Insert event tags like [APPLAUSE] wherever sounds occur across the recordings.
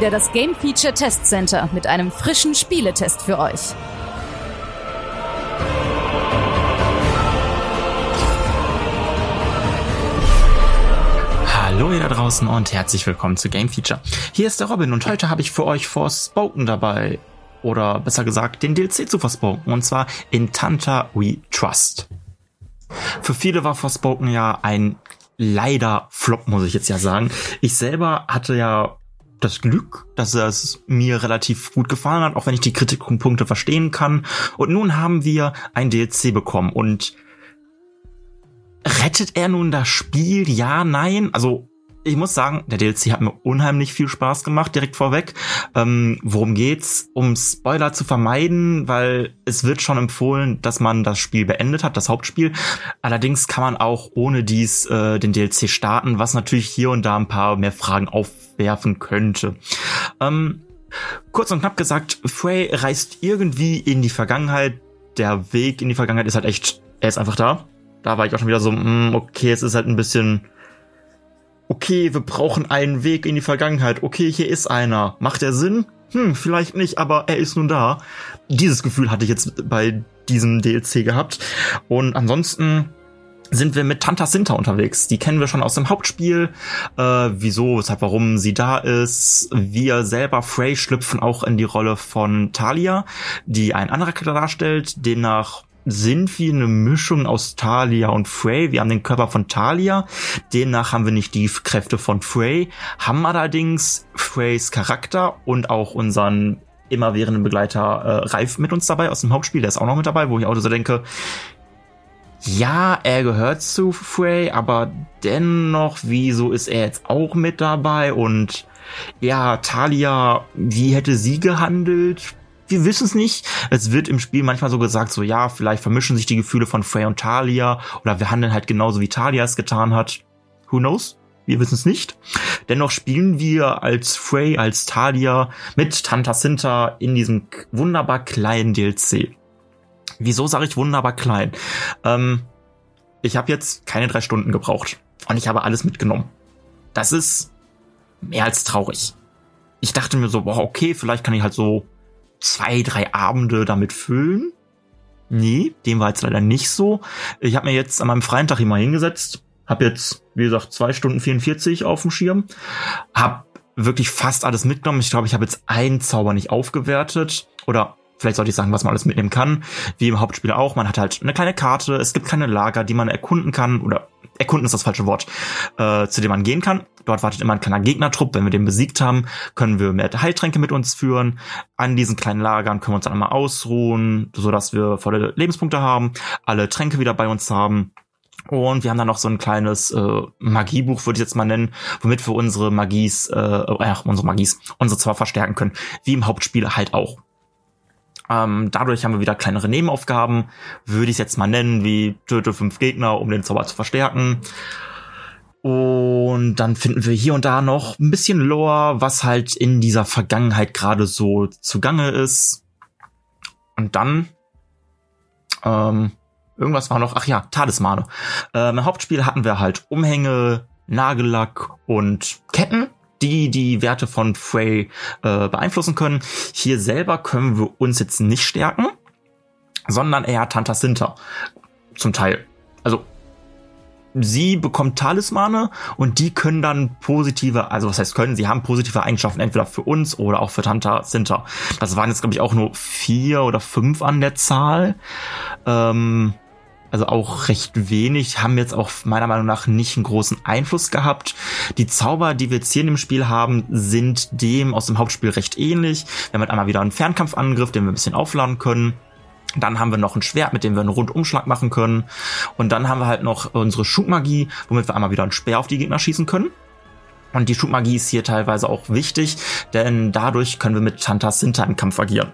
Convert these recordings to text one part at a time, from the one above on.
Wieder das Game Feature Test Center mit einem frischen Spieletest für euch. Hallo ihr da draußen und herzlich willkommen zu Game Feature. Hier ist der Robin und heute habe ich für euch Forspoken dabei. Oder besser gesagt, den DLC zu Forspoken. Und zwar in Tanta We Trust. Für viele war Forspoken ja ein leider Flop, muss ich jetzt ja sagen. Ich selber hatte ja das Glück, dass es mir relativ gut gefallen hat, auch wenn ich die Kritikpunkte verstehen kann. Und nun haben wir ein DLC bekommen und rettet er nun das Spiel? Ja, nein. Also ich muss sagen, der DLC hat mir unheimlich viel Spaß gemacht, direkt vorweg. Ähm, worum geht's? Um Spoiler zu vermeiden, weil es wird schon empfohlen, dass man das Spiel beendet hat, das Hauptspiel. Allerdings kann man auch ohne dies äh, den DLC starten, was natürlich hier und da ein paar mehr Fragen aufwerfen könnte. Ähm, kurz und knapp gesagt, Frey reist irgendwie in die Vergangenheit. Der Weg in die Vergangenheit ist halt echt, er ist einfach da. Da war ich auch schon wieder so, mh, okay, es ist halt ein bisschen okay, wir brauchen einen Weg in die Vergangenheit. Okay, hier ist einer. Macht der Sinn? Hm, vielleicht nicht, aber er ist nun da. Dieses Gefühl hatte ich jetzt bei diesem DLC gehabt. Und ansonsten sind wir mit Tanta Sinta unterwegs. Die kennen wir schon aus dem Hauptspiel. Äh, wieso, weshalb, warum sie da ist. Wir selber, Frey, schlüpfen auch in die Rolle von Talia, die ein anderer Charakter darstellt, demnach sind wir eine Mischung aus Talia und Frey. Wir haben den Körper von Talia, demnach haben wir nicht die Kräfte von Frey, haben allerdings Freys Charakter und auch unseren immerwährenden Begleiter äh, Ralf mit uns dabei aus dem Hauptspiel, der ist auch noch mit dabei, wo ich auch so denke, ja, er gehört zu Frey, aber dennoch, wieso ist er jetzt auch mit dabei? Und ja, Talia, wie hätte sie gehandelt? Wir wissen es nicht. Es wird im Spiel manchmal so gesagt, so ja, vielleicht vermischen sich die Gefühle von Frey und Talia oder wir handeln halt genauso wie Talia es getan hat. Who knows? Wir wissen es nicht. Dennoch spielen wir als Frey, als Talia mit Tanta Sinta in diesem wunderbar kleinen DLC. Wieso sage ich wunderbar klein? Ähm, ich habe jetzt keine drei Stunden gebraucht und ich habe alles mitgenommen. Das ist mehr als traurig. Ich dachte mir so, boah, okay, vielleicht kann ich halt so zwei, drei Abende damit füllen. Nee, dem war jetzt leider nicht so. Ich habe mir jetzt an meinem freien Tag immer hingesetzt, habe jetzt, wie gesagt, zwei Stunden 44 auf dem Schirm, habe wirklich fast alles mitgenommen. Ich glaube, ich habe jetzt einen Zauber nicht aufgewertet oder vielleicht sollte ich sagen, was man alles mitnehmen kann, wie im Hauptspiel auch. Man hat halt eine kleine Karte, es gibt keine Lager, die man erkunden kann oder erkunden ist das falsche Wort, äh, zu dem man gehen kann. Dort wartet immer ein kleiner Gegnertrupp. Wenn wir den besiegt haben, können wir mehr Heiltränke mit uns führen. An diesen kleinen Lagern können wir uns dann einmal ausruhen, so dass wir volle Lebenspunkte haben, alle Tränke wieder bei uns haben. Und wir haben dann noch so ein kleines äh, Magiebuch, würde ich jetzt mal nennen, womit wir unsere Magies, äh, äh, unsere Magies, unsere zwar verstärken können, wie im Hauptspiel halt auch. Ähm, dadurch haben wir wieder kleinere Nebenaufgaben, würde ich es jetzt mal nennen, wie töte fünf Gegner, um den Zauber zu verstärken. Und dann finden wir hier und da noch ein bisschen Lore, was halt in dieser Vergangenheit gerade so zugange ist. Und dann, ähm, irgendwas war noch, ach ja, Talismane. Ähm, Im Hauptspiel hatten wir halt Umhänge, Nagellack und Ketten die die Werte von Frey äh, beeinflussen können. Hier selber können wir uns jetzt nicht stärken, sondern eher Tanta Sinta zum Teil. Also sie bekommt Talismane und die können dann positive, also was heißt können, sie haben positive Eigenschaften entweder für uns oder auch für Tanta Sinta. Das waren jetzt glaube ich auch nur vier oder fünf an der Zahl. Ähm, also auch recht wenig, haben jetzt auch meiner Meinung nach nicht einen großen Einfluss gehabt. Die Zauber, die wir jetzt hier in dem Spiel haben, sind dem aus dem Hauptspiel recht ähnlich. Wir haben halt einmal wieder einen Fernkampfangriff, den wir ein bisschen aufladen können. Dann haben wir noch ein Schwert, mit dem wir einen Rundumschlag machen können. Und dann haben wir halt noch unsere Schubmagie, womit wir einmal wieder einen Speer auf die Gegner schießen können. Und die Schubmagie ist hier teilweise auch wichtig, denn dadurch können wir mit Tanta Sinta im Kampf agieren.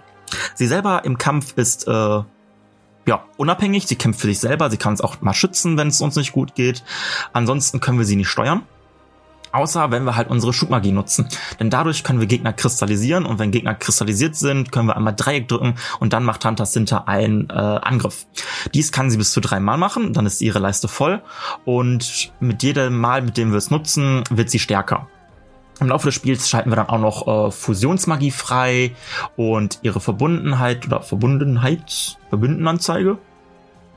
Sie selber im Kampf ist äh, ja unabhängig, sie kämpft für sich selber, sie kann uns auch mal schützen, wenn es uns nicht gut geht. Ansonsten können wir sie nicht steuern. Außer wenn wir halt unsere Schubmagie nutzen. Denn dadurch können wir Gegner kristallisieren und wenn Gegner kristallisiert sind, können wir einmal Dreieck drücken und dann macht Tanta Sinta einen äh, Angriff. Dies kann sie bis zu drei Mal machen, dann ist ihre Leiste voll und mit jedem Mal, mit dem wir es nutzen, wird sie stärker. Im Laufe des Spiels schalten wir dann auch noch äh, Fusionsmagie frei und ihre Verbundenheit oder Verbundenheit, Verbündenanzeige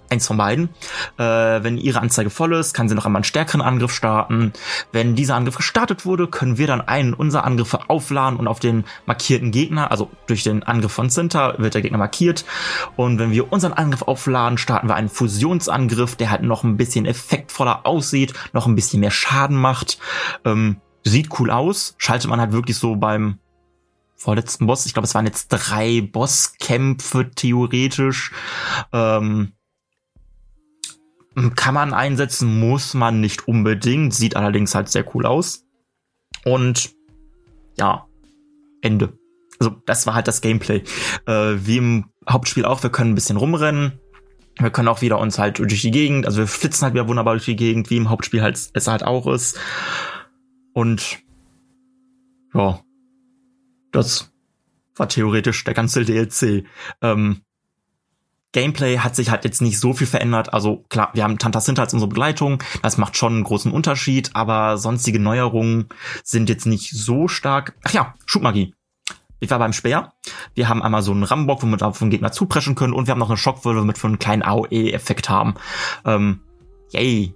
eins von beiden. Äh, wenn ihre Anzeige voll ist, kann sie noch einmal einen stärkeren Angriff starten. Wenn dieser Angriff gestartet wurde, können wir dann einen unserer Angriffe aufladen und auf den markierten Gegner, also durch den Angriff von Cinta, wird der Gegner markiert. Und wenn wir unseren Angriff aufladen, starten wir einen Fusionsangriff, der halt noch ein bisschen effektvoller aussieht, noch ein bisschen mehr Schaden macht. Ähm, sieht cool aus, schaltet man halt wirklich so beim vorletzten Boss. Ich glaube, es waren jetzt drei Bosskämpfe theoretisch. Ähm, kann man einsetzen, muss man nicht unbedingt, sieht allerdings halt sehr cool aus. Und ja, Ende. Also das war halt das Gameplay. Äh, wie im Hauptspiel auch, wir können ein bisschen rumrennen. Wir können auch wieder uns halt durch die Gegend, also wir flitzen halt wieder wunderbar durch die Gegend, wie im Hauptspiel halt es halt auch ist. Und ja, das war theoretisch der ganze [LAUGHS] DLC. Ähm, Gameplay hat sich halt jetzt nicht so viel verändert. Also klar, wir haben Tanta Sinta als unsere Begleitung. Das macht schon einen großen Unterschied, aber sonstige Neuerungen sind jetzt nicht so stark. Ach ja, Schubmagie. Ich war beim Speer. Wir haben einmal so einen Rambock, womit wir auf den Gegner zupreschen können und wir haben noch eine Schockwürfe, womit wir einen kleinen AOE-Effekt haben. Ähm, yay.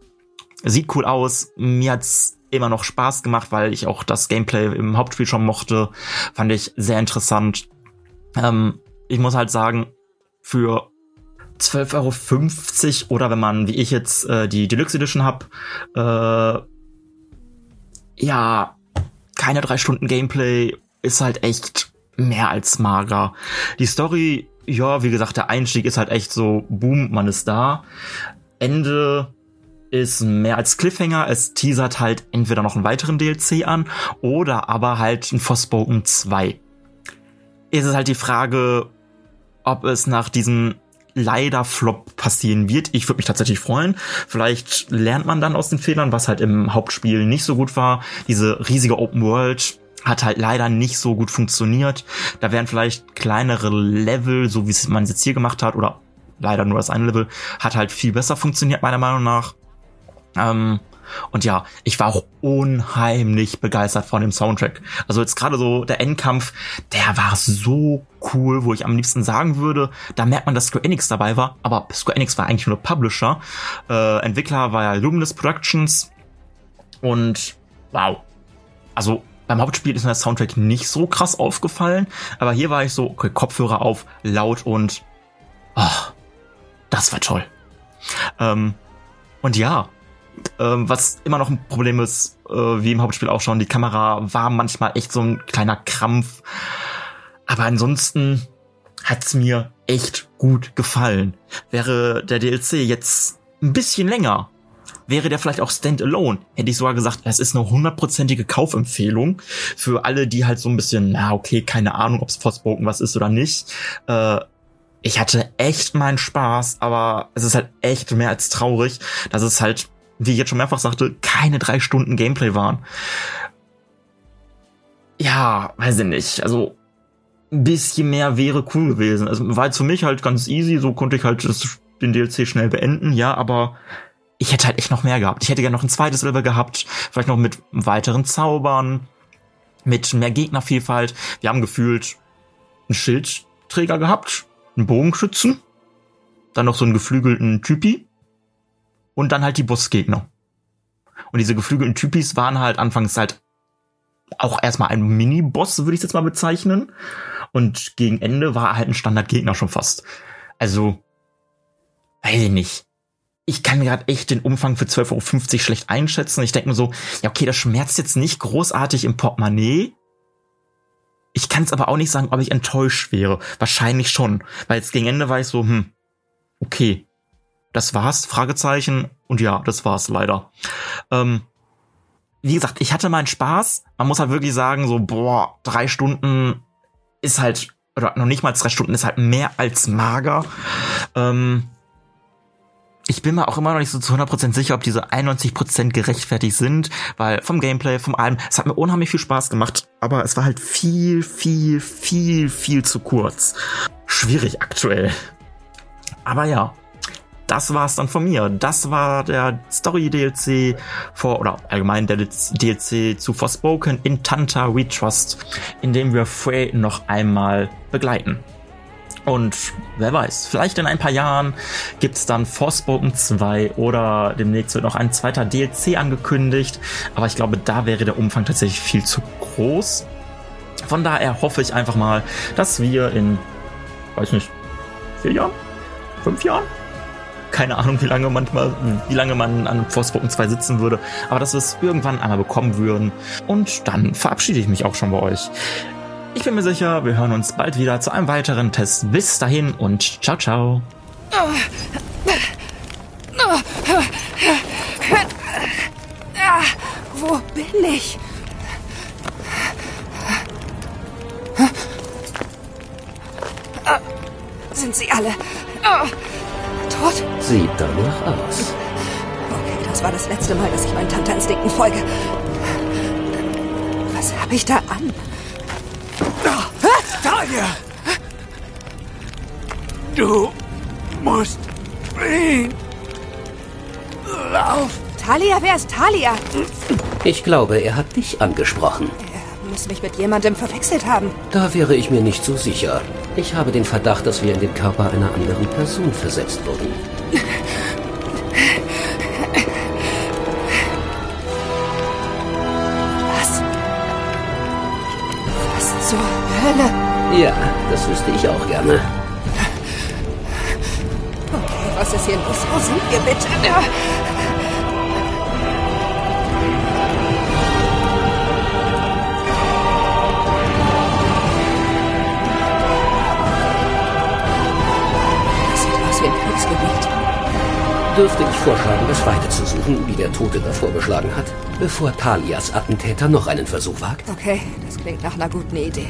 Sieht cool aus. Mir hat's immer noch Spaß gemacht, weil ich auch das Gameplay im Hauptspiel schon mochte. Fand ich sehr interessant. Ähm, ich muss halt sagen, für 12,50 Euro oder wenn man, wie ich jetzt, äh, die Deluxe Edition hab, äh, ja, keine drei Stunden Gameplay ist halt echt mehr als mager. Die Story, ja, wie gesagt, der Einstieg ist halt echt so, boom, man ist da. Ende ist mehr als Cliffhanger. Es teasert halt entweder noch einen weiteren DLC an oder aber halt ein Forspoken 2. Es ist halt die Frage, ob es nach diesem leider Flop passieren wird. Ich würde mich tatsächlich freuen. Vielleicht lernt man dann aus den Fehlern, was halt im Hauptspiel nicht so gut war. Diese riesige Open World hat halt leider nicht so gut funktioniert. Da wären vielleicht kleinere Level, so wie man es jetzt hier gemacht hat, oder leider nur das eine Level, hat halt viel besser funktioniert, meiner Meinung nach. Ähm, und ja, ich war auch unheimlich begeistert von dem Soundtrack. Also jetzt gerade so der Endkampf, der war so cool, wo ich am liebsten sagen würde, da merkt man, dass Square Enix dabei war, aber Square Enix war eigentlich nur Publisher. Äh, Entwickler war ja Luminous Productions und wow. Also beim Hauptspiel ist mir der Soundtrack nicht so krass aufgefallen, aber hier war ich so, okay, Kopfhörer auf, laut und oh, das war toll. Ähm, und ja, ähm, was immer noch ein Problem ist, äh, wie im Hauptspiel auch schon, die Kamera war manchmal echt so ein kleiner Krampf. Aber ansonsten hat's mir echt gut gefallen. Wäre der DLC jetzt ein bisschen länger, wäre der vielleicht auch Standalone. Hätte ich sogar gesagt, es ist eine hundertprozentige Kaufempfehlung für alle, die halt so ein bisschen, na okay, keine Ahnung, ob's Forspoken was ist oder nicht. Äh, ich hatte echt meinen Spaß, aber es ist halt echt mehr als traurig, dass es halt wie ich jetzt schon mehrfach sagte, keine drei Stunden Gameplay waren. Ja, weiß ich nicht. Also ein bisschen mehr wäre cool gewesen. Also war jetzt für mich halt ganz easy, so konnte ich halt das, den DLC schnell beenden, ja, aber ich hätte halt echt noch mehr gehabt. Ich hätte gerne noch ein zweites Level gehabt, vielleicht noch mit weiteren Zaubern, mit mehr Gegnervielfalt. Wir haben gefühlt einen Schildträger gehabt, einen Bogenschützen, dann noch so einen geflügelten Typi und dann halt die Bossgegner. Und diese geflügelten Typis waren halt anfangs halt auch erstmal ein Mini-Boss, würde ich jetzt mal bezeichnen. Und gegen Ende war halt ein Standardgegner schon fast. Also, weiß ich nicht. Ich kann gerade echt den Umfang für 12,50 Euro schlecht einschätzen. Ich denke mir so, ja, okay, das schmerzt jetzt nicht großartig im Portemonnaie. ich kann es aber auch nicht sagen, ob ich enttäuscht wäre. Wahrscheinlich schon, weil jetzt gegen Ende war ich so, hm, okay, das war's, Fragezeichen. Und ja, das war's leider. Ähm, wie gesagt, ich hatte meinen Spaß. Man muss halt wirklich sagen, so, boah, drei Stunden ist halt, oder noch nicht mal drei Stunden ist halt mehr als mager. Ähm, ich bin mir auch immer noch nicht so zu 100% sicher, ob diese 91% gerechtfertigt sind, weil vom Gameplay, vom allem, es hat mir unheimlich viel Spaß gemacht, aber es war halt viel, viel, viel, viel zu kurz. Schwierig aktuell. Aber ja, das war's dann von mir. Das war der Story-DLC vor, oder allgemein der DLC zu Forspoken in Tanta We Trust, in dem wir Frey noch einmal begleiten. Und wer weiß, vielleicht in ein paar Jahren gibt's dann Forspoken 2 oder demnächst wird noch ein zweiter DLC angekündigt. Aber ich glaube, da wäre der Umfang tatsächlich viel zu groß. Von daher hoffe ich einfach mal, dass wir in, weiß nicht, vier Jahren? Fünf Jahren? Keine Ahnung, wie lange manchmal, wie lange man an Forspoken 2 sitzen würde, aber dass wir es irgendwann einmal bekommen würden. Und dann verabschiede ich mich auch schon bei euch. Ich bin mir sicher, wir hören uns bald wieder zu einem weiteren Test. Bis dahin und ciao, ciao. Wo bin ich? Sieht danach aus. Okay, das war das letzte Mal, dass ich meinen Tanta-Instinkten folge. Was habe ich da an? Talia! Du musst fliehen. Lauf! Talia, wer ist Talia? Ich glaube, er hat dich angesprochen. Er muss mich mit jemandem verwechselt haben. Da wäre ich mir nicht so sicher. Ich habe den Verdacht, dass wir in den Körper einer anderen Person versetzt wurden. Ja, das wüsste ich auch gerne. Okay, was ist hier los? Wo sind wir bitte? Ja. Das sieht aus wie ein Kriegsgebiet. Dürfte ich vorschlagen, das weiterzusuchen, wie der Tote davor beschlagen hat, bevor Talias Attentäter noch einen Versuch wagt? Okay, das klingt nach einer guten Idee.